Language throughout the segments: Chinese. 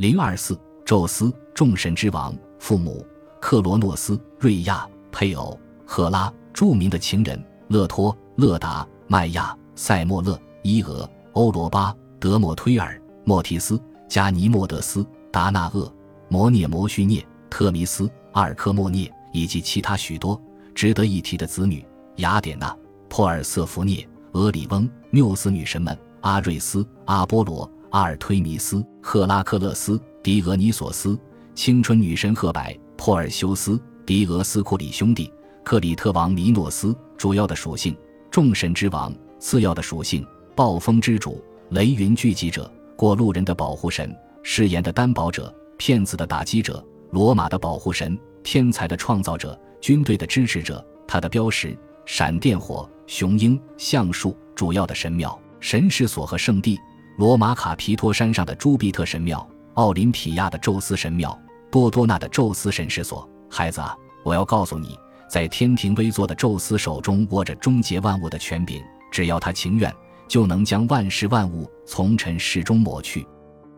零二四，宙斯，众神之王，父母克罗诺斯、瑞亚，配偶赫拉，著名的情人勒托、勒达、麦亚、塞莫勒、伊俄、欧罗巴、德莫忒尔、莫提斯、加尼莫德斯、达纳厄、摩涅摩须涅、特弥斯、阿尔科莫涅以及其他许多值得一提的子女：雅典娜、珀尔瑟福涅、俄里翁、缪斯女神们、阿瑞斯、阿波罗。阿尔忒弥斯、赫拉克勒斯、狄俄尼索斯、青春女神赫柏、珀尔修斯、狄俄斯库里兄弟、克里特王尼诺斯。主要的属性：众神之王；次要的属性：暴风之主、雷云聚集者、过路人的保护神、誓言的担保者、骗子的打击者、罗马的保护神、天才的创造者、军队的支持者。他的标识：闪电火、雄鹰、橡树。主要的神庙、神事所和圣地。罗马卡皮托山上的朱庇特神庙，奥林匹亚的宙斯神庙，多多纳的宙斯神事所。孩子啊，我要告诉你，在天庭微坐的宙斯手中握着终结万物的权柄，只要他情愿，就能将万事万物从尘世中抹去。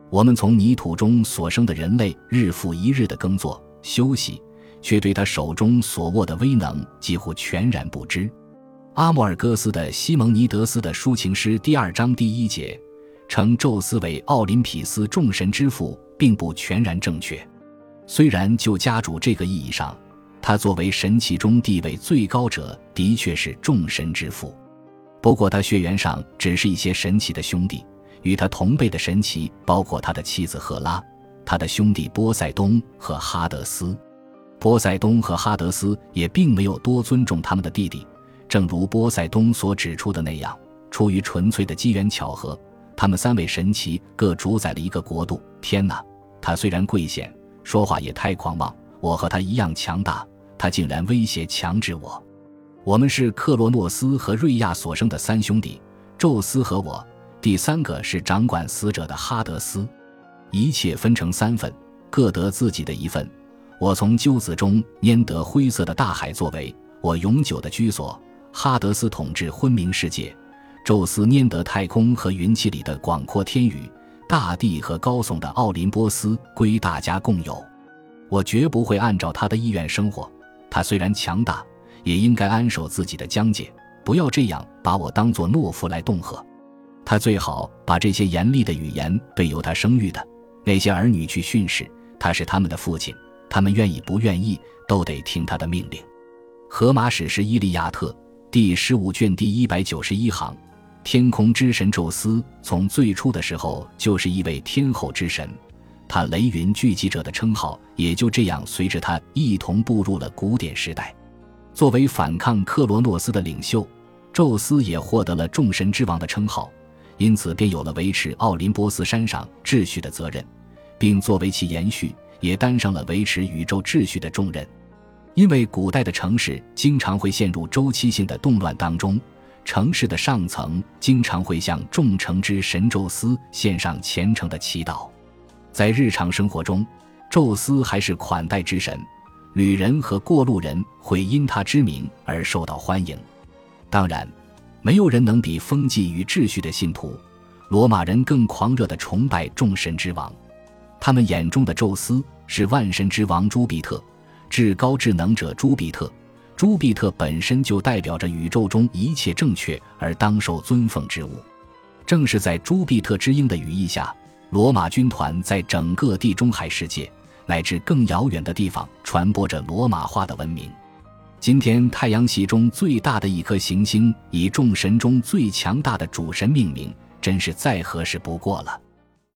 我们从泥土中所生的人类，日复一日的耕作休息，却对他手中所握的威能几乎全然不知。阿莫尔戈斯的《西蒙尼德斯的抒情诗》第二章第一节。称宙斯为奥林匹斯众神之父，并不全然正确。虽然就家主这个意义上，他作为神奇中地位最高者，的确是众神之父。不过他血缘上只是一些神奇的兄弟，与他同辈的神奇包括他的妻子赫拉，他的兄弟波塞冬和哈德斯。波塞冬和哈德斯也并没有多尊重他们的弟弟，正如波塞冬所指出的那样，出于纯粹的机缘巧合。他们三位神奇各主宰了一个国度。天哪，他虽然贵显，说话也太狂妄。我和他一样强大，他竟然威胁强制我。我们是克罗诺斯和瑞亚所生的三兄弟，宙斯和我。第三个是掌管死者的哈德斯。一切分成三份，各得自己的一份。我从鸠子中拈得灰色的大海作为我永久的居所。哈德斯统治昏明世界。宙斯拈得太空和云气里的广阔天宇，大地和高耸的奥林波斯归大家共有。我绝不会按照他的意愿生活。他虽然强大，也应该安守自己的疆界，不要这样把我当作懦夫来恫吓。他最好把这些严厉的语言对由他生育的那些儿女去训斥。他是他们的父亲，他们愿意不愿意都得听他的命令。荷马史诗《伊利亚特》第十五卷第一百九十一行。天空之神宙斯从最初的时候就是一位天后之神，他雷云聚集者的称号也就这样随着他一同步入了古典时代。作为反抗克罗诺斯的领袖，宙斯也获得了众神之王的称号，因此便有了维持奥林波斯山上秩序的责任，并作为其延续，也担上了维持宇宙秩序的重任。因为古代的城市经常会陷入周期性的动乱当中。城市的上层经常会向众城之神宙斯献上虔诚的祈祷，在日常生活中，宙斯还是款待之神，旅人和过路人会因他之名而受到欢迎。当然，没有人能比风纪与秩序的信徒罗马人更狂热地崇拜众神之王。他们眼中的宙斯是万神之王朱庇特，至高智能者朱庇特。朱庇特本身就代表着宇宙中一切正确而当受尊奉之物。正是在朱庇特之鹰的羽翼下，罗马军团在整个地中海世界乃至更遥远的地方传播着罗马化的文明。今天，太阳系中最大的一颗行星以众神中最强大的主神命名，真是再合适不过了。